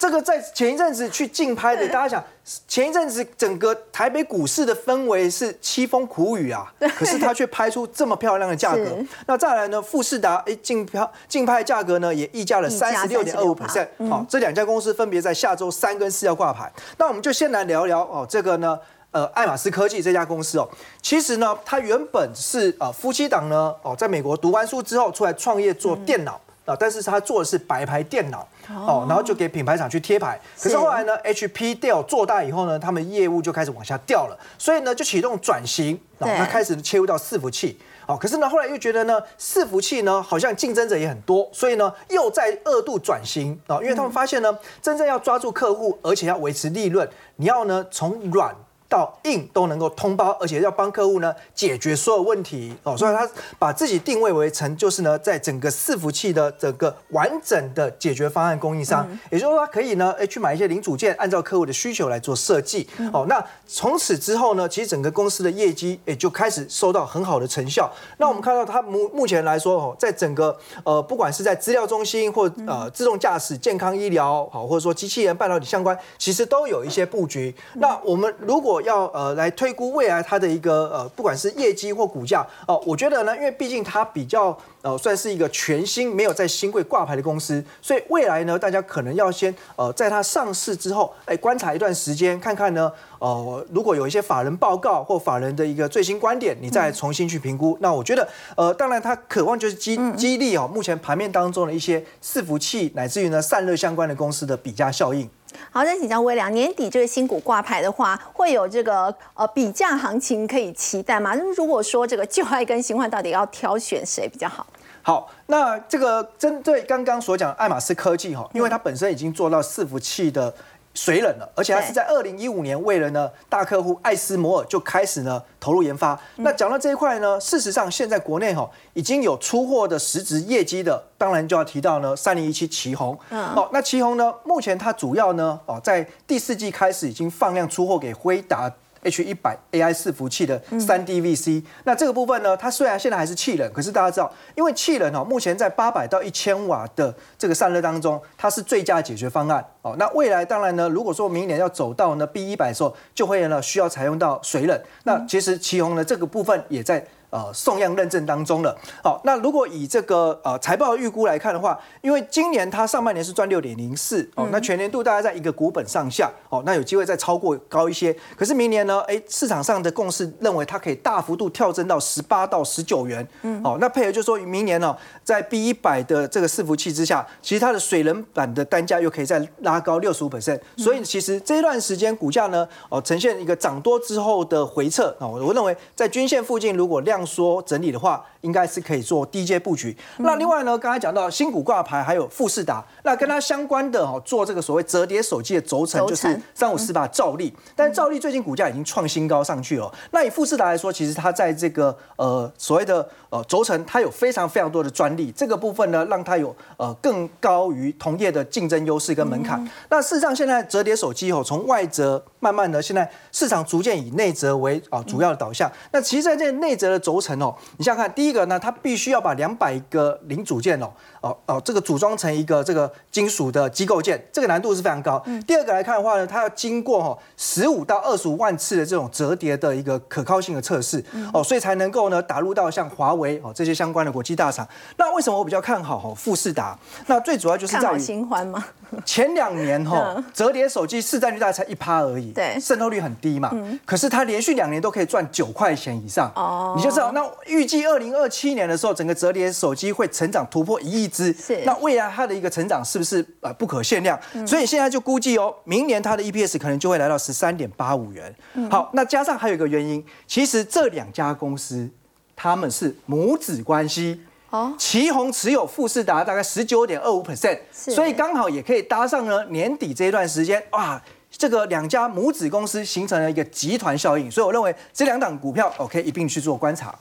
这个在前一阵子去竞拍的，<laughs> 大家想前一阵子整个台北股市的氛围是凄风苦雨啊，可是它却拍出这么漂亮的价格。<laughs> 那再来呢，富士达哎竞票竞拍价格呢也溢价了三十六点二五 percent。好，这两家公司分别在下周三跟四要挂牌。那我们就先来聊聊哦，这个呢，呃，爱马仕科技这家公司哦，其实呢，它原本是呃夫妻档呢哦，在美国读完书之后出来创业做电脑啊。但是他做的是白牌电脑哦，然后就给品牌厂去贴牌。可是后来呢，HP、Dell 做大以后呢，他们业务就开始往下掉了，所以呢就启动转型，那开始切入到伺服器。哦，可是呢，后来又觉得呢，伺服器呢好像竞争者也很多，所以呢又在二度转型啊，因为他们发现呢，真正要抓住客户，而且要维持利润，你要呢从软。到硬都能够通包，而且要帮客户呢解决所有问题。哦，所以他把自己定位为成就是呢，在整个伺服器的整个完整的解决方案供应商，也就是说他可以呢，哎去买一些零组件，按照客户的需求来做设计。哦。那从此之后呢，其实整个公司的业绩也就开始收到很好的成效。那我们看到它目目前来说哦，在整个呃不管是在资料中心或呃自动驾驶、健康医疗好，或者说机器人、半导体相关，其实都有一些布局。那我们如果要呃来推估未来它的一个呃，不管是业绩或股价哦，我觉得呢，因为毕竟它比较呃算是一个全新没有在新贵挂牌的公司，所以未来呢，大家可能要先呃在它上市之后，哎观察一段时间，看看呢，呃如果有一些法人报告或法人的一个最新观点，你再重新去评估。那我觉得呃，当然它渴望就是激激励哦，目前盘面当中的一些伺服器乃至于呢散热相关的公司的比价效应。好，再请教微良，年底这个新股挂牌的话，会有这个呃比价行情可以期待吗？那如果说这个旧爱跟新换到底要挑选谁比较好？好，那这个针对刚刚所讲爱马仕科技哈，因为它本身已经做到伺服器的。水冷了，而且它是在二零一五年为了呢大客户艾斯摩尔就开始呢投入研发。那讲到这一块呢，事实上现在国内哈已经有出货的实质业绩的，当然就要提到呢三零一七旗宏。哦，那旗宏呢，目前它主要呢哦在第四季开始已经放量出货给辉达。H 一百 AI 伺服器的三 D VC，那这个部分呢，它虽然现在还是气冷，可是大家知道，因为气冷哦，目前在八百到一千瓦的这个散热当中，它是最佳解决方案哦。那未来当然呢，如果说明年要走到呢 B 一百的时候，就会呢需要采用到水冷。那其实旗宏呢这个部分也在。呃，送样认证当中了。好，那如果以这个呃财报预估来看的话，因为今年它上半年是赚六点零四哦，那全年度大概在一个股本上下哦，那有机会再超过高一些。可是明年呢，哎，市场上的共识认为它可以大幅度跳增到十八到十九元。嗯，好，那配合就说明年呢，在 B 一百的这个伺服器之下，其实它的水冷板的单价又可以再拉高六十五 percent。所以其实这一段时间股价呢，哦，呈现一个涨多之后的回撤啊，我认为在均线附近如果量。说整理的话，应该是可以做低阶布局。那另外呢，刚才讲到新股挂牌，还有富士达，那跟它相关的哦，做这个所谓折叠手机的轴承，就是三五四八兆利。但兆利最近股价已经创新高上去了。那以富士达来说，其实它在这个呃所谓的呃轴承，它有非常非常多的专利，这个部分呢，让它有呃更高于同业的竞争优势跟门槛。那事实上，现在折叠手机哦，从外折慢慢的，现在市场逐渐以内折为啊主要的导向。那其实在这内折的轴承哦，你想想看，第一个呢，它必须要把两百个零组件哦，哦哦，这个组装成一个这个金属的机构件，这个难度是非常高。第二个来看的话呢，它要经过哈十五到二十五万次的这种折叠的一个可靠性的测试哦，所以才能够呢打入到像华为哦这些相关的国际大厂。那为什么我比较看好哈富士达？那最主要就是在于新欢吗？<laughs> 前两年哈折叠手机市占率大概才一趴而已，对，渗透率很低嘛。可是它连续两年都可以赚九块钱以上哦，你就知道那预计二零二七年的时候，整个折叠手机会成长突破一亿只，是那未来它的一个成长是不是呃不可限量？所以现在就估计哦，明年它的 EPS 可能就会来到十三点八五元。好，那加上还有一个原因，其实这两家公司他们是母子关系。哦，旗宏持有富士达大概十九点二五 percent，所以刚好也可以搭上呢年底这一段时间，哇，这个两家母子公司形成了一个集团效应，所以我认为这两档股票 OK 一并去做观察。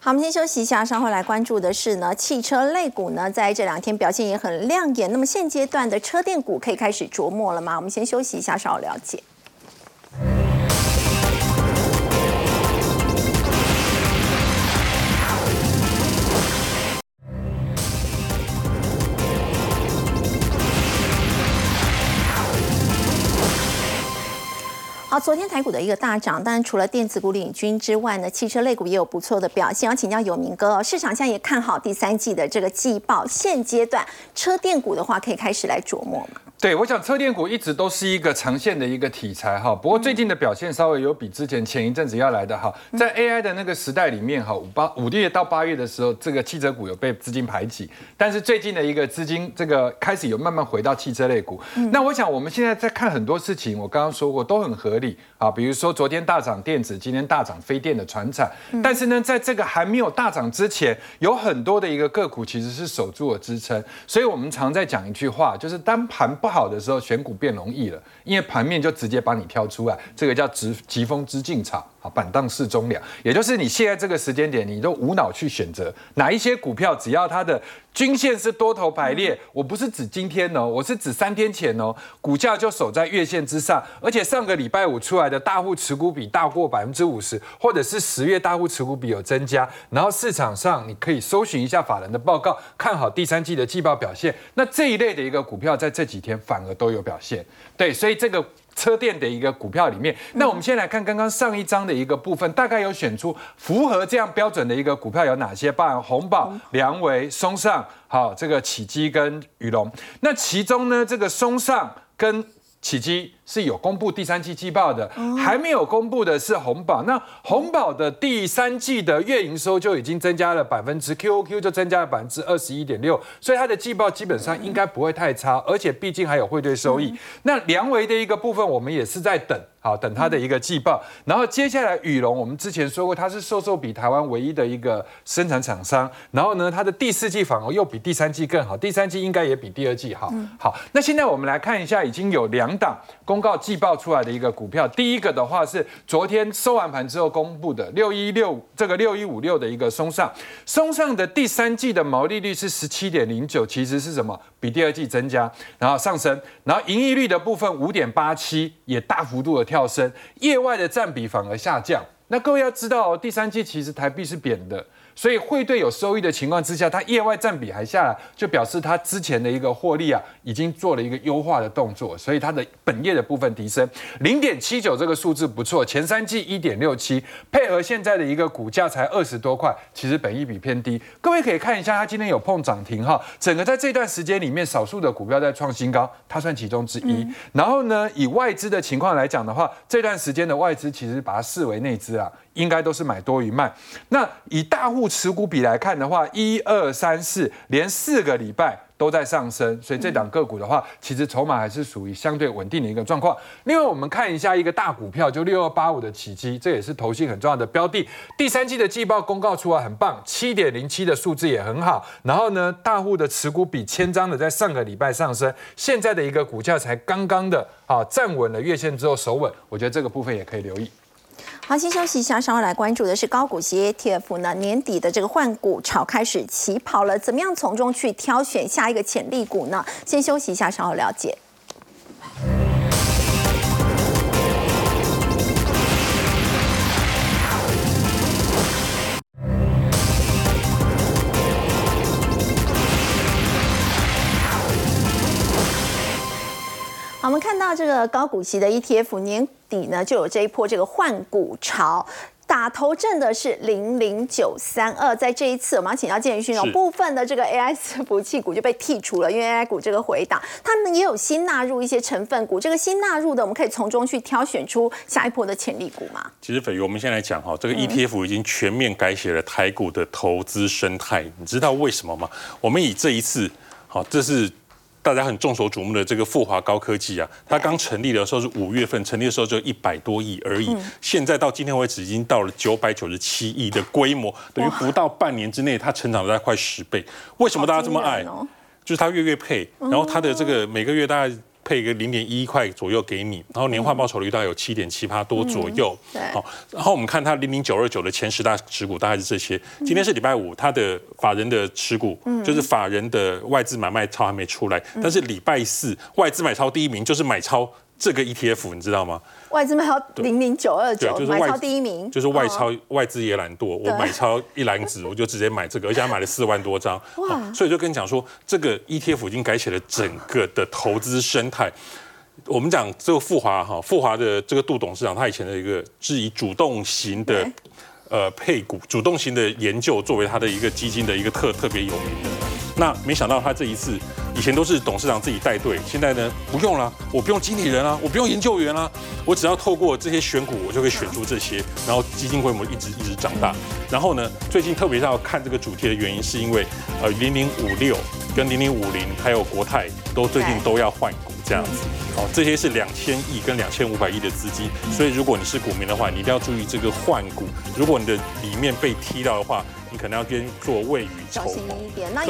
好，我们先休息一下，稍后来关注的是呢汽车类股呢在这两天表现也很亮眼，那么现阶段的车电股可以开始琢磨了吗？我们先休息一下，稍后了解。昨天台股的一个大涨，当然除了电子股领军之外呢，汽车类股也有不错的表现。要请教有明哥，市场现在也看好第三季的这个季报，现阶段车电股的话，可以开始来琢磨吗？对，我想车电股一直都是一个长线的一个题材哈，不过最近的表现稍微有比之前前一阵子要来的好，在 AI 的那个时代里面哈，五八五月到八月的时候，这个汽车股有被资金排挤，但是最近的一个资金这个开始有慢慢回到汽车类股。那我想我们现在在看很多事情，我刚刚说过都很合理啊，比如说昨天大涨电子，今天大涨非电的船产，但是呢，在这个还没有大涨之前，有很多的一个个股其实是守住了支撑，所以我们常在讲一句话，就是当盘好的时候，选股变容易了，因为盘面就直接把你挑出来，这个叫直疾风知进场，好，板荡式中粮，也就是你现在这个时间点，你都无脑去选择哪一些股票，只要它的均线是多头排列，我不是指今天哦，我是指三天前哦，股价就守在月线之上，而且上个礼拜五出来的大户持股比大过百分之五十，或者是十月大户持股比有增加，然后市场上你可以搜寻一下法人的报告，看好第三季的季报表现，那这一类的一个股票在这几天反而都有表现，对，所以这个。车电的一个股票里面，那我们先来看刚刚上一章的一个部分，大概有选出符合这样标准的一个股票有哪些？包含红宝、良维、松上，好，这个启基跟宇龙。那其中呢，这个松上跟启基是有公布第三季季报的，还没有公布的是红宝。那红宝的第三季的月营收就已经增加了百分之 QOQ 就增加了百分之二十一点六，所以它的季报基本上应该不会太差，而且毕竟还有汇兑收益。那良维的一个部分，我们也是在等。好，等它的一个季报，然后接下来羽龙，我们之前说过，它是瘦瘦比台湾唯一的一个生产厂商，然后呢，它的第四季反而又比第三季更好，第三季应该也比第二季好。好，那现在我们来看一下，已经有两档公公告季报出来的一个股票，第一个的话是昨天收完盘之后公布的六一六这个六一五六的一个松上，松上的第三季的毛利率是十七点零九，其实是什么？比第二季增加，然后上升，然后盈利率的部分五点八七也大幅度的跳升，业外的占比反而下降。那各位要知道，第三季其实台币是贬的。所以汇兑有收益的情况之下，它业外占比还下来，就表示它之前的一个获利啊，已经做了一个优化的动作，所以它的本业的部分提升零点七九这个数字不错，前三季一点六七，配合现在的一个股价才二十多块，其实本益比偏低。各位可以看一下，它今天有碰涨停哈，整个在这段时间里面，少数的股票在创新高，它算其中之一。然后呢，以外资的情况来讲的话，这段时间的外资其实把它视为内资啊。应该都是买多于卖。那以大户持股比来看的话，一二三四连四个礼拜都在上升，所以这档个股的话，其实筹码还是属于相对稳定的一个状况。另外，我们看一下一个大股票，就六二八五的起基，这也是投信很重要的标的。第三季的季报公告出来很棒，七点零七的数字也很好。然后呢，大户的持股比千张的在上个礼拜上升，现在的一个股价才刚刚的啊站稳了月线之后守稳，我觉得这个部分也可以留意。好，先休息一下，稍后来关注的是高股息 ETF 呢，年底的这个换股潮开始起跑了，怎么样从中去挑选下一个潜力股呢？先休息一下，稍后了解。们看到这个高股息的 ETF 年底呢，就有这一波这个换股潮，打头阵的是零零九三二。在这一次，我们要请教建勋哦，部分的这个 AI <laughs> 服器股就被剔除了，因为 AI 股这个回档，他们也有新纳入一些成分股。这个新纳入的，我们可以从中去挑选出下一波的潜力股吗？其实，斐鱼，我们先来讲哈，这个 ETF 已经全面改写了台股的投资生态。你知道为什么吗？我们以这一次，好，这是。大家很众所瞩目的这个富华高科技啊，它刚成立的时候是五月份，成立的时候就一百多亿而已，现在到今天为止已经到了九百九十七亿的规模，等于不到半年之内它成长了快十倍。为什么大家这么爱？就是它月月配，然后它的这个每个月大概。配一个零点一块左右给你，然后年化报酬率大概有七点七八多左右。好，然后我们看它零零九二九的前十大持股大概是这些。今天是礼拜五，它的法人的持股，就是法人的外资买卖超还没出来，但是礼拜四外资买超第一名就是买超。这个 ETF 你知道吗？外资买超零零九二九，买超第一名，就是外超外资也懒惰，我买超一篮子，<laughs> 我就直接买这个，而且买了四万多张。哇！所以就跟你讲说，这个 ETF 已经改写了整个的投资生态。我们讲这个富华哈，富华的这个杜董事长，他以前的一个是以主动型的呃配股、主动型的研究作为他的一个基金的一个特特别有名的。那没想到他这一次。以前都是董事长自己带队，现在呢不用了，我不用经理人啊，我不用研究员啊，我只要透过这些选股，我就可以选出这些，然后基金规模一直一直长大。然后呢，最近特别要看这个主题的原因，是因为呃零零五六跟零零五零还有国泰都最近都要换股这样子。好，这些是两千亿跟两千五百亿的资金，所以如果你是股民的话，你一定要注意这个换股。如果你的里面被踢到的话，你可能要先做未雨绸小心缪。一点。那对